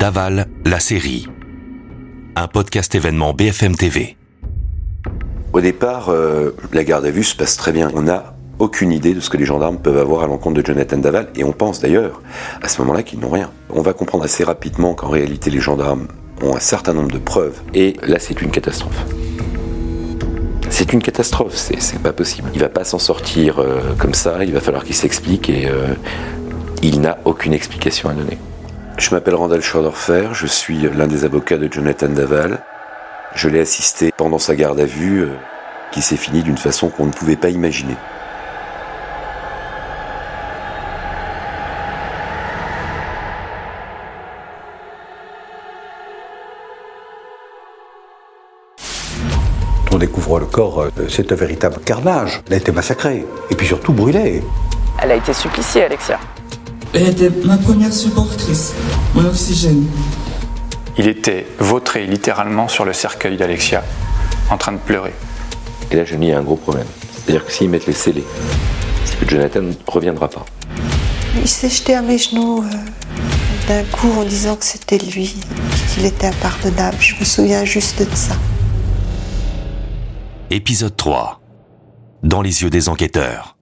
Daval, la série. Un podcast événement BFM TV. Au départ, euh, la garde à vue se passe très bien. On n'a aucune idée de ce que les gendarmes peuvent avoir à l'encontre de Jonathan Daval, et on pense d'ailleurs à ce moment-là qu'ils n'ont rien. On va comprendre assez rapidement qu'en réalité les gendarmes ont un certain nombre de preuves, et là c'est une catastrophe. C'est une catastrophe, c'est pas possible. Il va pas s'en sortir euh, comme ça, il va falloir qu'il s'explique, et euh, il n'a aucune explication à donner. Je m'appelle Randall Schordorfer, je suis l'un des avocats de Jonathan Daval. Je l'ai assisté pendant sa garde à vue, euh, qui s'est finie d'une façon qu'on ne pouvait pas imaginer. On découvre le corps, euh, c'est un véritable carnage. Elle a été massacrée, et puis surtout brûlée. Elle a été suppliciée, Alexia. Elle était ma première supportrice, mon oxygène. Il était vautré littéralement sur le cercueil d'Alexia, en train de pleurer. Et là, je n'y ai un gros problème. C'est-à-dire que s'ils mettent les scellés, c'est que Jonathan ne reviendra pas. Il s'est jeté à mes genoux euh, d'un coup en disant que c'était lui, qu'il était impardonnable. Je me souviens juste de ça. Épisode 3. Dans les yeux des enquêteurs.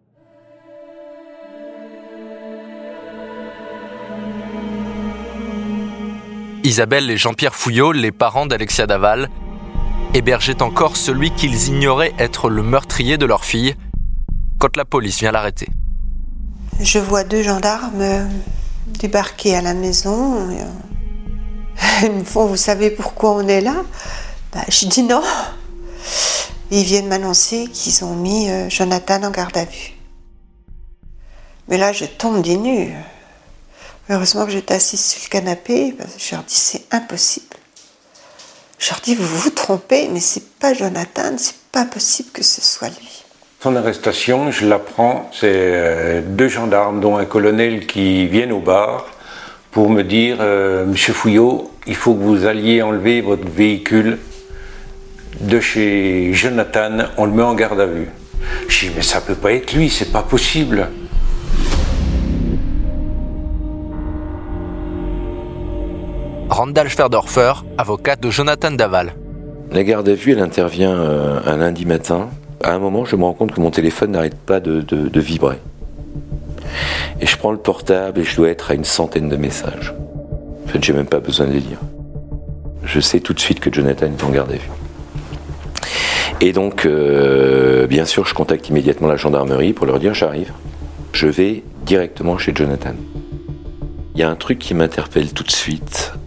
Isabelle et Jean-Pierre Fouillot, les parents d'Alexia Daval, hébergeaient encore celui qu'ils ignoraient être le meurtrier de leur fille quand la police vient l'arrêter. Je vois deux gendarmes euh, débarquer à la maison. euh, Ils me font, vous savez pourquoi on est là? Bah, Je dis non. Ils viennent m'annoncer qu'ils ont mis euh, Jonathan en garde à vue. Mais là, je tombe des nues. Heureusement que j'étais assise sur le canapé. que Je leur dis, c'est impossible. Je leur dis, vous vous trompez, mais c'est pas Jonathan, c'est pas possible que ce soit lui. Son arrestation, je l'apprends, c'est euh, deux gendarmes, dont un colonel, qui viennent au bar pour me dire euh, Monsieur Fouillot, il faut que vous alliez enlever votre véhicule de chez Jonathan, on le met en garde à vue. Je dis Mais ça peut pas être lui, c'est pas possible. Randall Schwerdorfer, avocat de Jonathan Daval. La garde à vue, elle intervient euh, un lundi matin. À un moment, je me rends compte que mon téléphone n'arrête pas de, vibrer. Et je prends le portable et je dois être à une centaine de messages. En fait, j'ai même pas besoin de les lire. Je sais tout de suite que Jonathan est en garde à vue. Et donc, euh, bien sûr, je contacte immédiatement la gendarmerie pour leur dire j'arrive. Je vais directement chez Jonathan. Il y a un truc qui m'interpelle tout de suite,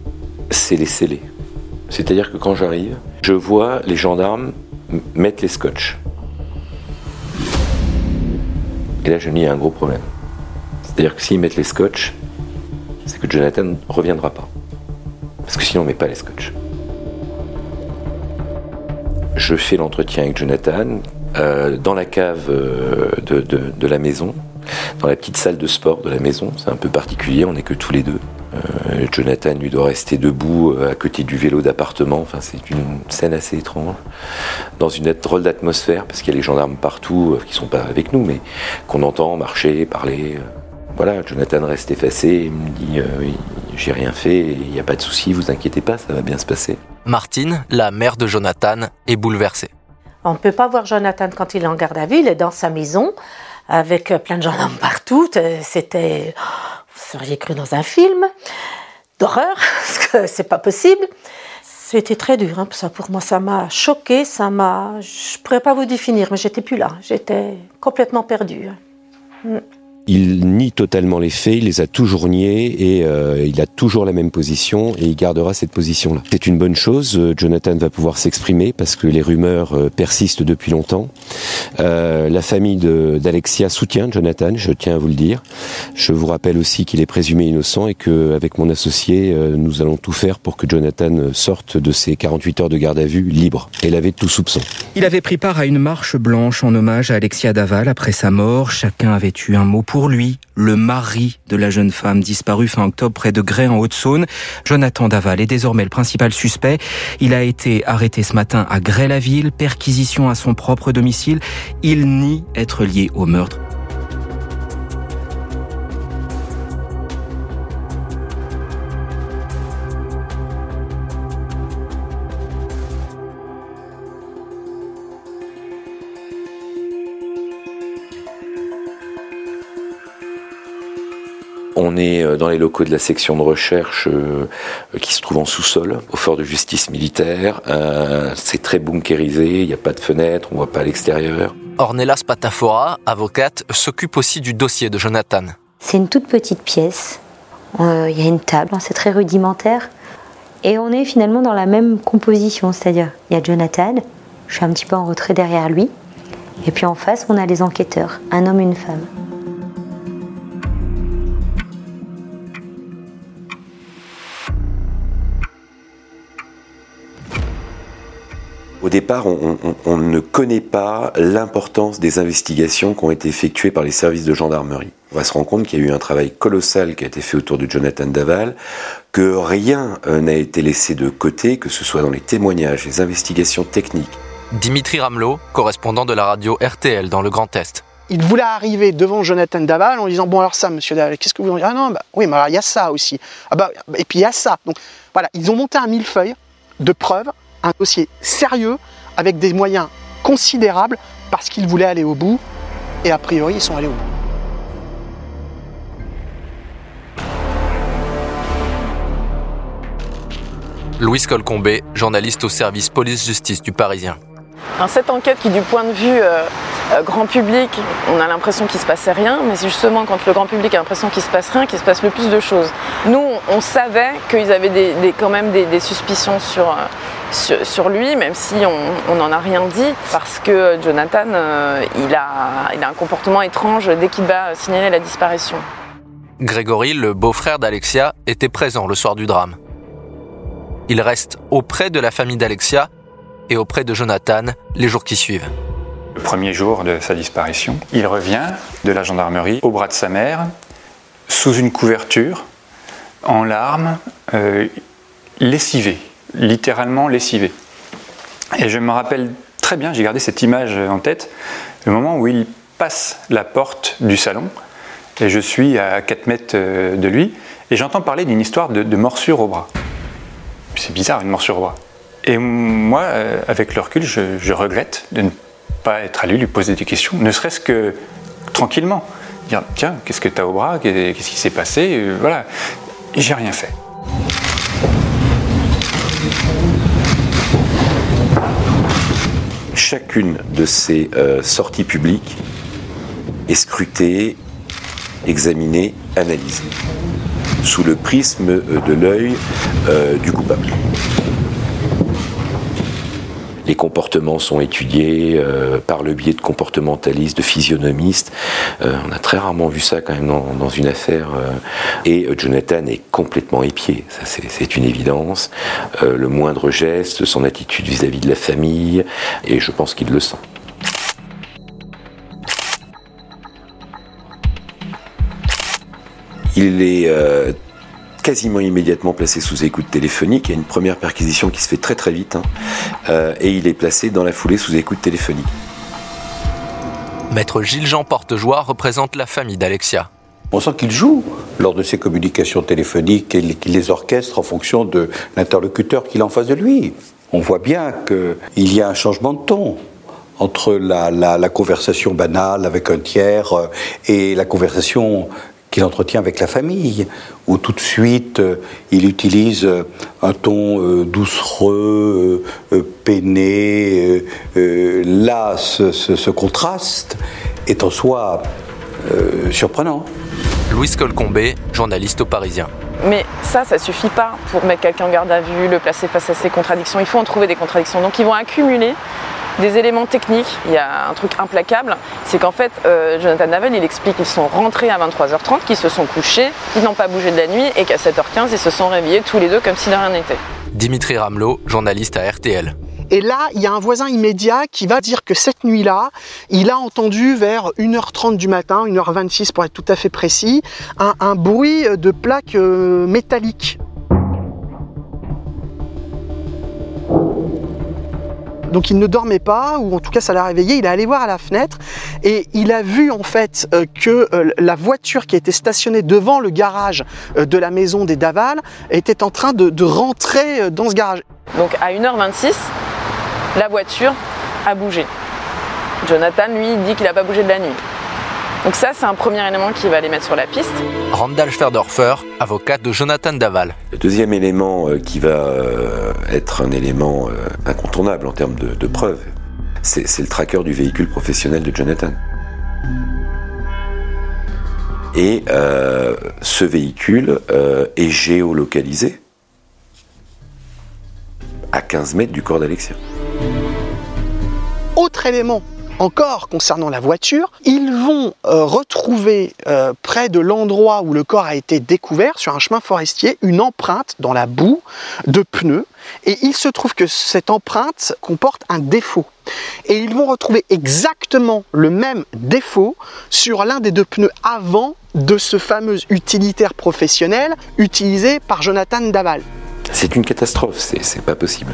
c'est les scellés. C'est-à-dire que quand j'arrive, je vois les gendarmes mettre les scotch. Et là, je n'y ai un gros problème. C'est-à-dire que s'ils mettent les scotch, c'est que Jonathan ne reviendra pas. Parce que sinon, on met pas les scotch. Je fais l'entretien avec Jonathan euh, dans la cave euh, de la maison, dans la petite salle de sport de la maison. C'est un peu particulier, on n'est que tous les deux. Euh, Jonathan, lui, doit rester debout euh, à côté du vélo d'appartement. Enfin, c'est une scène assez étrange. Dans une drôle d'atmosphère, parce qu'il y a les gendarmes partout, euh, qui sont pas avec nous, mais qu'on entend marcher, parler. Voilà, Jonathan reste effacé, il me dit euh, J'ai rien fait, il n'y a pas de souci, vous inquiétez pas, ça va bien se passer. Martine, la mère de Jonathan, est bouleversée. On ne peut pas voir Jonathan quand il est en garde à vue, il est dans sa maison, avec plein de gendarmes partout. C'était. Seriez cru dans un film d'horreur, parce que c'est pas possible. C'était très dur, hein, ça pour moi, ça m'a choqué, ça m'a. Je pourrais pas vous définir, mais j'étais plus là, j'étais complètement perdue. Mm. Il nie totalement les faits, il les a toujours niés et euh, il a toujours la même position et il gardera cette position-là. C'est une bonne chose, euh, Jonathan va pouvoir s'exprimer parce que les rumeurs euh, persistent depuis longtemps. la famille d'Alexia soutient Jonathan, je tiens à vous le dire. Je vous rappelle aussi qu'il est présumé innocent et qu'avec mon associé, nous allons tout faire pour que Jonathan sorte de ses 48 heures de garde à vue libre et de tout soupçon. Il avait pris part à une marche blanche en hommage à Alexia Daval après sa mort. Chacun avait eu un mot pour lui, le mari de la jeune femme disparue fin octobre près de Grès en Haute-Saône. Jonathan Daval est désormais le principal suspect. Il a été arrêté ce matin à Grès-la-Ville, perquisition à son propre domicile. Il nie être lié au meurtre. On est euh, dans les locaux de la section de recherche euh, qui se trouve en sous-sol, au fort de justice militaire. Euh, c'est très bunkérisé, il n'y a pas de fenêtre, on ne voit pas à l'extérieur. Ornella Spatafora, avocate, s'occupe aussi du dossier de Jonathan. C'est une toute petite pièce. Il y a une table, c'est très rudimentaire. Et on est finalement dans la même composition, c'est-à-dire il y a Jonathan, je suis un petit peu en retrait derrière lui, et puis en face on a les enquêteurs, un homme et une femme. Départ, on, ne connaît pas l'importance des investigations qui ont été effectuées par les services de gendarmerie. On va se rendre compte qu'il y a eu un travail colossal qui a été fait autour de Jonathan Daval, que rien euh, n'a été laissé de côté, que ce soit dans les témoignages, les investigations techniques. Dimitri Ramelot, correspondant de la radio RTL dans le Grand Est. Il voulait arriver devant Jonathan Daval en disant bon alors ça monsieur Daval qu'est-ce que vous en dites? Ah non bah, oui mais alors il y a ça aussi ah bah et puis il y a ça donc voilà ils ont monté un millefeuille de preuves un dossier sérieux avec des moyens considérables parce qu'ils voulaient aller au bout et a priori ils sont allés au bout. Louis Colcombé, journaliste au service police-justice du Parisien. Cette enquête qui, du point de vue euh, grand public, on a l'impression qu'il se passait rien, mais c'est justement quand le grand public a l'impression qu'il se passe rien qu'il se passe le plus de choses. Nous, on savait qu'ils avaient quand même des, suspicions sur, euh, sur, lui, même si on n'en a rien dit, parce que Jonathan, euh, il, a, il a un comportement étrange dès qu'il va signaler la disparition. Grégory, le beau-frère d'Alexia, était présent le soir du drame. Il reste auprès de la famille d'Alexia et auprès de Jonathan les jours qui suivent. Le premier jour de sa disparition, il revient de la gendarmerie au bras de sa mère, sous une couverture, en larmes, euh, lessivé littéralement lessivé. Et je me rappelle très bien, j'ai gardé cette image en tête, le moment où il passe la porte du salon, et je suis à 4 mètres euh, de lui, et j'entends parler d'une histoire de, morsure au bras. C'est bizarre, une morsure au bras. Et moi, euh, avec le recul, je, regrette de ne pas être allé lui poser des questions, ne serait-ce que tranquillement. Dire, tiens, qu'est-ce que tu as au bras Qu'est-ce qui s'est passé euh, Voilà. J'ai rien fait. chacune de ces euh, sorties publiques est scrutée, examinée, analysée, sous le prisme euh, de l'œil du coupable. Les comportements sont étudiés euh, par le biais de comportementalistes, de physionomistes. Euh, on a très rarement vu ça quand même dans, une affaire. Euh. et Jonathan est complètement épié, ça c'est une évidence. le moindre geste, son attitude vis-à-vis -vis de la famille, et je pense qu'il le sent. Il est quasiment immédiatement placé sous écoute téléphonique. Il y a une première perquisition qui se fait très très vite. Hein. Euh, et il est placé dans la foulée sous écoute téléphonique. Maître Gilles-Jean Portejoie représente la famille d'Alexia. On sent qu'il joue lors de ses communications téléphoniques et qu'il les orchestre en fonction de l'interlocuteur qu'il a en face de lui. On voit bien qu'il y a un changement de ton entre la, la, conversation banale avec un tiers euh, et la conversation qu'il entretient avec la famille, où tout de suite euh, il utilise euh, un ton euh, doucereux, peiné. là, ce, contraste est en soi euh, surprenant. Louis Colcombé, journaliste au Parisien. Mais ça, ça suffit pas pour mettre quelqu'un en garde à vue, le placer face à ses contradictions. Il faut en trouver des contradictions. Donc ils vont accumuler des éléments techniques. Il y a un truc implacable, c'est qu'en fait, euh, Jonathan Navel, il explique qu'ils sont rentrés à 23h30, qu'ils se sont couchés, qu'ils n'ont pas bougé de la nuit et qu'à 7h15, ils se sont réveillés tous les deux comme si de rien n'était. Dimitri Ramelot, journaliste à RTL. Et là, il y a un voisin immédiat qui va dire que cette nuit-là, il a entendu vers 1h30 du matin, 1h26 pour être tout à fait précis, un, un bruit de plaques euh, métalliques. Donc il ne dormait pas, ou en tout cas ça l'a réveillé, il est allé voir à la fenêtre et il a vu en fait euh, que euh, la voiture qui était stationnée devant le garage euh, de la maison des Daval était en train de, de rentrer dans ce garage. Donc à 1h26, la voiture a bougé. Jonathan, lui, dit qu'il n'a pas bougé de la nuit. Donc ça, c'est un premier élément qui va les mettre sur la piste. Randall Schwerdorfer, avocat de Jonathan Daval. Le deuxième élément euh, qui va euh, être un élément euh, incontournable en termes de, de preuves, c'est c'est le tracker du véhicule professionnel de Jonathan. Et euh, ce véhicule euh, est géolocalisé à 15 mètres du corps d'Alexia. Autre élément encore concernant la voiture, ils vont euh, retrouver euh, près de l'endroit où le corps a été découvert, sur un chemin forestier, une empreinte dans la boue de pneus. Et il se trouve que cette empreinte comporte un défaut. Et ils vont retrouver exactement le même défaut sur l'un des deux pneus avant de ce fameux utilitaire professionnel utilisé par Jonathan Daval. C'est une catastrophe, c'est pas possible.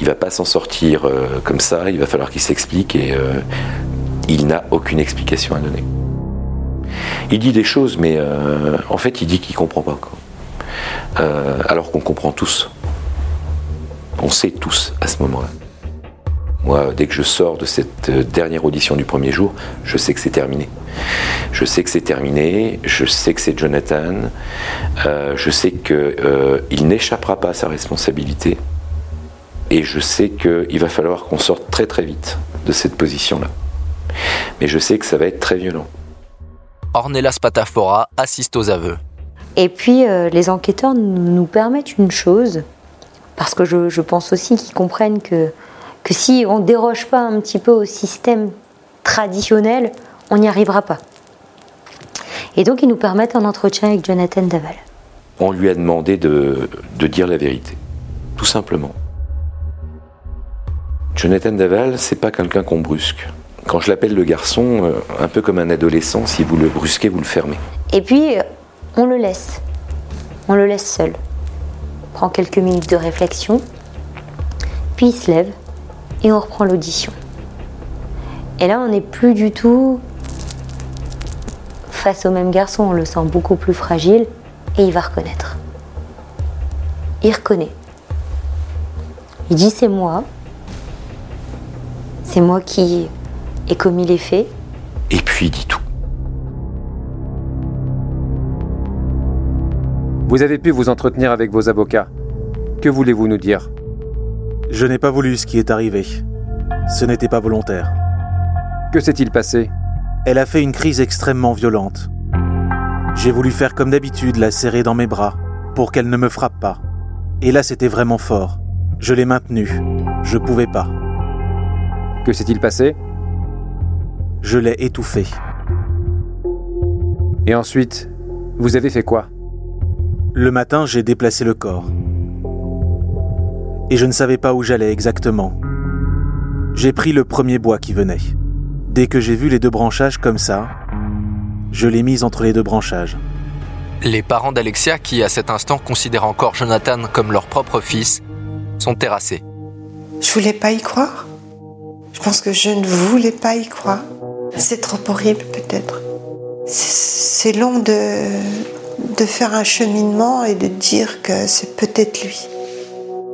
Il va pas s'en sortir euh, comme ça, il va falloir qu'il s'explique et euh, il n'a aucune explication à donner. Il dit des choses, mais euh, en fait, il dit qu'il comprend pas. quoi. Alors qu'on comprend tous. On sait tous à ce moment-là. Moi, dès que je sors de cette euh, dernière audition du premier jour, je sais que c'est terminé. Je sais que c'est terminé, je sais que c'est Jonathan, euh, je sais qu'il n'échappera pas à sa responsabilité, et je sais qu'il va falloir qu'on sorte très très vite de cette position-là. Mais je sais que ça va être très violent. Ornella Spatafora assiste aux aveux. Et puis, euh, les enquêteurs nous nous permettent une chose, parce que je, je pense aussi qu'ils comprennent que, que si on ne déroge pas un petit peu au système traditionnel, on n'y arrivera pas. Et donc, ils nous permettent un entretien avec Jonathan Daval. On lui a demandé de, de dire la vérité, tout simplement. Jonathan Daval, c'est pas quelqu'un qu'on brusque. Quand je l'appelle le garçon, euh, un peu comme un adolescent, si vous le brusquez, vous le fermez. Et puis, euh, on le laisse. On le laisse seul. On prend quelques minutes de réflexion, puis il se lève et on reprend l'audition. Et là, on n'est plus du tout face au même garçon, on le sent beaucoup plus fragile et il va reconnaître. Il reconnaît. Il dit c'est moi. C'est moi qui ai commis les faits. Et puis il dit tout. Vous avez pu vous entretenir avec vos avocats. Que voulez-vous nous dire? Je n'ai pas voulu ce qui est arrivé. Ce n'était pas volontaire. Que s'est-il passé? Elle a fait une crise extrêmement violente. J'ai voulu faire comme d'habitude, la serrer dans mes bras, pour qu'elle ne me frappe pas. Et là, c'était vraiment fort. Je l'ai maintenue. Je pouvais pas. Que s'est-il passé? Je l'ai étouffée. Et ensuite, vous avez fait quoi? Le matin, j'ai déplacé le corps. Et je ne savais pas où j'allais exactement. J'ai pris le premier bois qui venait. Dès que j'ai vu les deux branchages comme ça, je l'ai mise entre les deux branchages. Les parents d'Alexia, qui à cet instant considèrent encore Jonathan comme leur propre fils, sont terrassés. Je voulais pas y croire. Je pense que je ne voulais pas y croire. C'est trop horrible peut-être. C'est c'est long de, de faire un cheminement et de dire que c'est peut-être lui.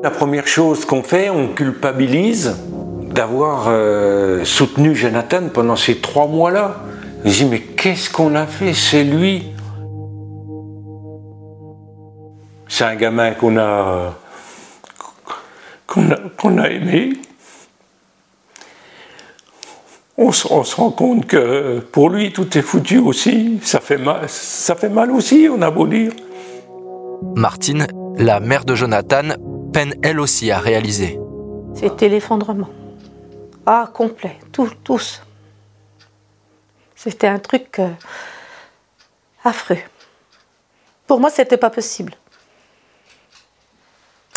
La première chose qu'on fait, on culpabilise d'avoir euh, soutenu Jonathan pendant ces trois mois-là. Je dis, mais qu'est-ce qu'on a fait? C'est lui. C'est un gamin qu'on a, qu'on a, aimé. on se, rend compte que pour lui, tout est foutu aussi. Ça fait mal, ça fait mal aussi, on a beau dire. Martine, la mère de Jonathan, peine elle aussi à réaliser. C'était l'effondrement. Ah, complet, tout, tous. C'était un truc euh, affreux. Pour moi, c'était pas possible.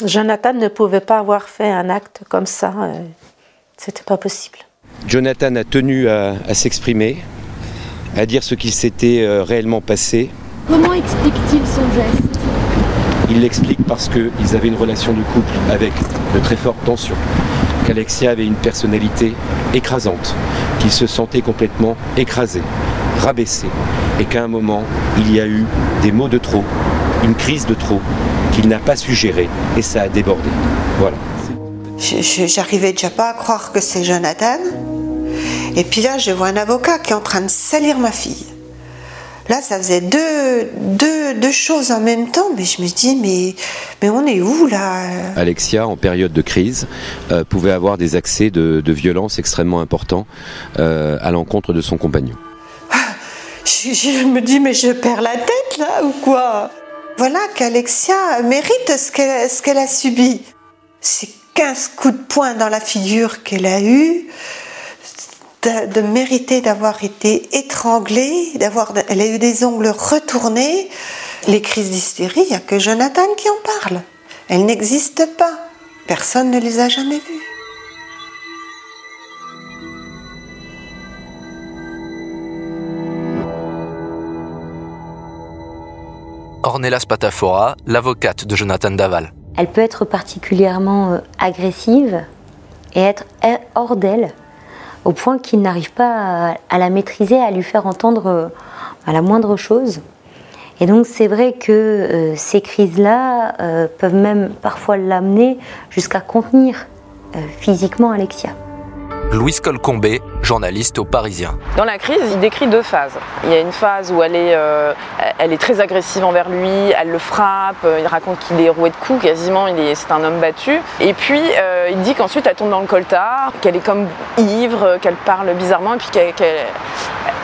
Jonathan ne pouvait pas avoir fait un acte comme ça. Euh, c'était pas possible. Jonathan a tenu à, s'exprimer, à dire ce qu'il s'était euh, réellement passé. Comment explique-t-il son geste? Il l'explique parce qu'ils avaient une relation de couple avec de très fortes tensions, qu'Alexia avait une personnalité écrasante, qu'il se sentait complètement écrasé, rabaissé, et qu'à un moment, il y a eu des mots de trop, une crise de trop, qu'il n'a pas su et ça a débordé. Voilà. J'arrivais déjà pas à croire que c'est Jonathan. Et puis là, je vois un avocat qui est en train de salir ma fille. Là, ça faisait deux, deux, deux, choses en même temps, mais je me dis, mais, mais on est où là? Alexia, en période de crise, euh, pouvait avoir des accès de, de violence extrêmement importants euh, à l'encontre de son compagnon. Je, je, me dis, mais je perds la tête là ou quoi? Voilà qu'Alexia mérite ce qu'elle ce qu'elle a subi. C'est 15 coups de poing dans la figure qu'elle a eu de, mériter d'avoir été étranglée, d'avoir, elle a eu des ongles retournés. Les crises d'hystérie, il n'y a que Jonathan qui en parle. Elles n'existent pas. Personne ne les a jamais vues. Ornella Spatafora, l'avocate de Jonathan Daval. Elle peut être particulièrement euh, agressive et être hors d'elle au point qu'il n'arrive pas à, la maîtriser, à lui faire entendre euh, la moindre chose. Et donc c'est vrai que euh, ces crises-là euh, peuvent même parfois l'amener jusqu'à contenir physiquement Alexia. Louise Colcombé, journaliste au Parisien. Dans la crise, il décrit deux phases. Il y a une phase où elle est, euh, elle est très agressive envers lui, elle le frappe, euh, il raconte qu'il est roué de coups, quasiment, c'est un homme battu. Et puis, euh, il dit qu'ensuite, elle tombe dans le coltard, qu'elle est comme ivre, qu'elle parle bizarrement, et puis qu'elle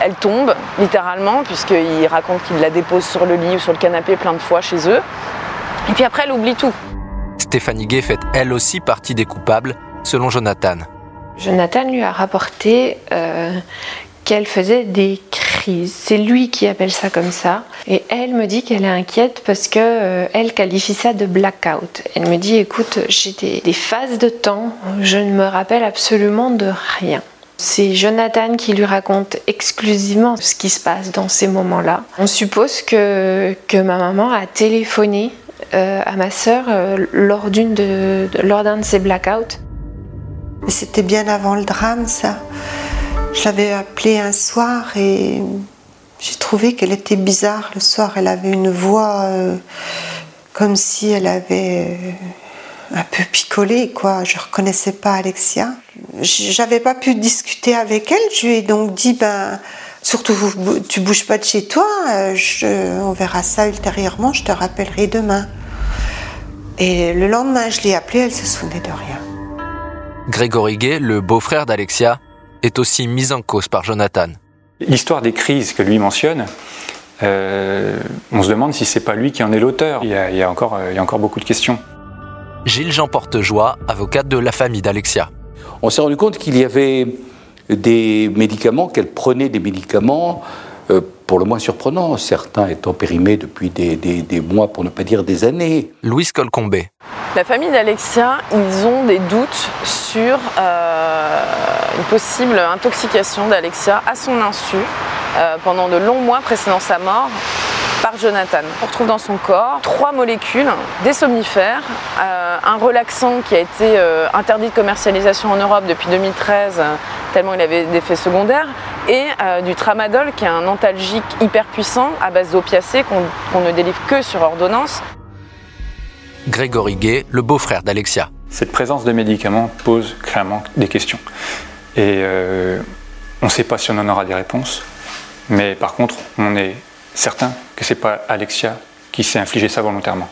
elle tombe, littéralement, puisqu'il raconte qu'il la dépose sur le lit ou sur le canapé plein de fois chez eux. Et puis après, elle oublie tout. Stéphanie Gay fait elle aussi partie des coupables, selon Jonathan. Jonathan lui a rapporté euh, qu'elle faisait des crises. C'est lui qui appelle ça comme ça. Et elle me dit qu'elle est inquiète parce que euh, elle qualifie ça de blackout. Elle me dit écoute, j'ai des, phases de temps, je ne me rappelle absolument de rien. C'est Jonathan qui lui raconte exclusivement ce qui se passe dans ces moments-là. On suppose que, que ma maman a téléphoné euh, à ma sœur lors d'un de, lors de ces blackouts c'était bien avant le drame, ça. Je l'avais appelée un soir et j'ai trouvé qu'elle était bizarre. Le soir, elle avait une voix euh, comme si elle avait euh, un peu picolé, quoi. Je reconnaissais pas Alexia. J'avais pas pu discuter avec elle. Je lui ai donc dit, ben, surtout, tu bouges pas de chez toi. Euh, on verra ça ultérieurement. Je te rappellerai demain. Et le lendemain, je l'ai appelée. Elle se souvenait de rien. Grégory Gay, le beau-frère d'Alexia, est aussi mis en cause par Jonathan. L'histoire des crises que lui mentionne, euh, on se demande si c'est pas lui qui en est l'auteur. Il, il, y a encore, il y a encore beaucoup de questions. Gilles Jean Portejoie, avocat de la famille d'Alexia. On s'est rendu compte qu'il y avait des médicaments, qu'elle prenait des médicaments euh, pour le moins surprenants, certains étant périmés depuis des, des, mois, pour ne pas dire des années. Louise Colcombé. La famille d'Alexia, ils ont des doutes sur euh, une possible intoxication d'Alexia à son insu euh, pendant de longs mois précédant sa mort par Jonathan. On retrouve dans son corps trois molécules, des somnifères, euh, un relaxant qui a été interdit de commercialisation en Europe depuis 2013 tellement il avait des effets secondaires, et du tramadol qui est un antalgique hyper puissant à base d'opiacés qu'on ne délivre que sur ordonnance. Grégory Gay, le beau-frère d'Alexia. Cette présence de médicaments pose clairement des questions. Et euh, on ne sait pas si on en aura des réponses, mais par contre, on est certain que ce n'est pas Alexia qui s'est infligé ça volontairement.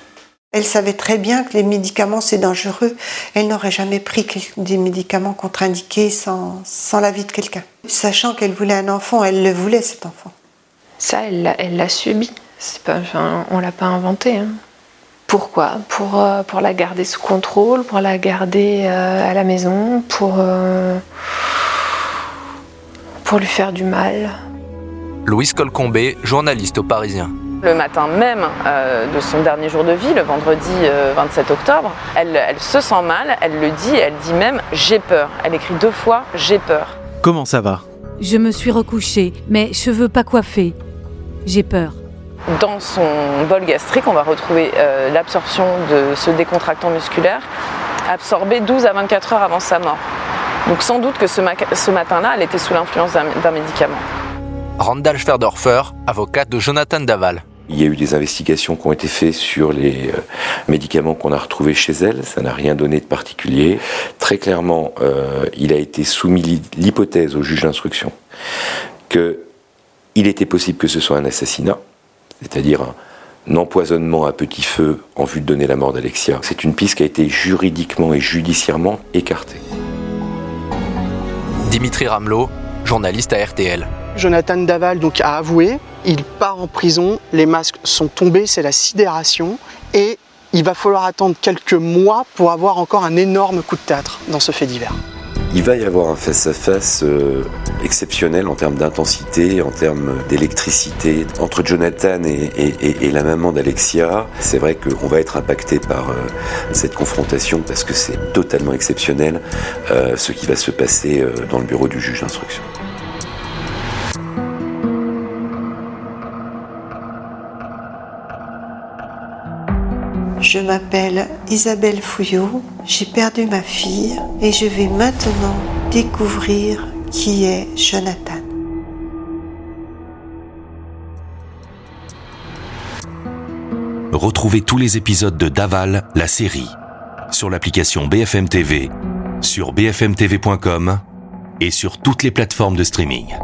Elle savait très bien que les médicaments c'est dangereux. Elle n'aurait jamais pris des médicaments contre-indiqués sans, sans l'avis de quelqu'un. Sachant qu'elle voulait un enfant, elle le voulait cet enfant. Ça, elle l'a subi. Pas, enfin, on l'a pas inventé. Hein. Pourquoi? Pour, euh, pour la garder sous contrôle, pour la garder euh, à la maison, pour, euh, pour lui faire du mal. Louise Colcombé, journaliste au Parisien. Le matin même de son dernier jour de vie, le vendredi 27 octobre, elle, elle se sent mal, elle le dit, elle dit même j'ai peur. Elle écrit deux fois j'ai peur. Comment ça va? Je me suis recouchée, mes cheveux pas coiffés. J'ai peur. Dans son bol gastrique, on va retrouver euh, l'absorption de ce décontractant musculaire absorbé 12 à 24 heures avant sa mort. Donc sans doute que ce, matin-là, elle était sous l'influence d'un médicament. Randall Schwerdorfer, avocate de Jonathan Daval. Il y a eu des investigations qui ont été faites sur les euh, médicaments qu'on a retrouvés chez elle. Ça n'a rien donné de particulier. Très clairement, euh, il a été soumis l'hypothèse au juge d'instruction que il était possible que ce soit un assassinat c'est-à-dire un empoisonnement à petit feu en vue de donner la mort d'Alexia. C'est une piste qui a été juridiquement et judiciairement écartée. Dimitri Ramelot, journaliste à RTL. Jonathan Daval donc a avoué, il part en prison, les masques sont tombés, c'est la sidération et il va falloir attendre quelques mois pour avoir encore un énorme coup de théâtre dans ce fait divers. Il va y avoir un face-à-face euh, exceptionnel en termes d'intensité, en termes d'électricité. Entre Jonathan et, la maman d'Alexia, c'est vrai qu'on va être impacté par euh, cette confrontation parce que c'est totalement exceptionnel euh, ce qui va se passer dans le bureau du juge d'instruction. Je m'appelle Isabelle Fouillot, j'ai perdu ma fille et je vais maintenant découvrir qui est Jonathan. Retrouvez tous les épisodes de Daval, la série, sur l'application BFM TV, sur bfmtv.com et sur toutes les plateformes de streaming.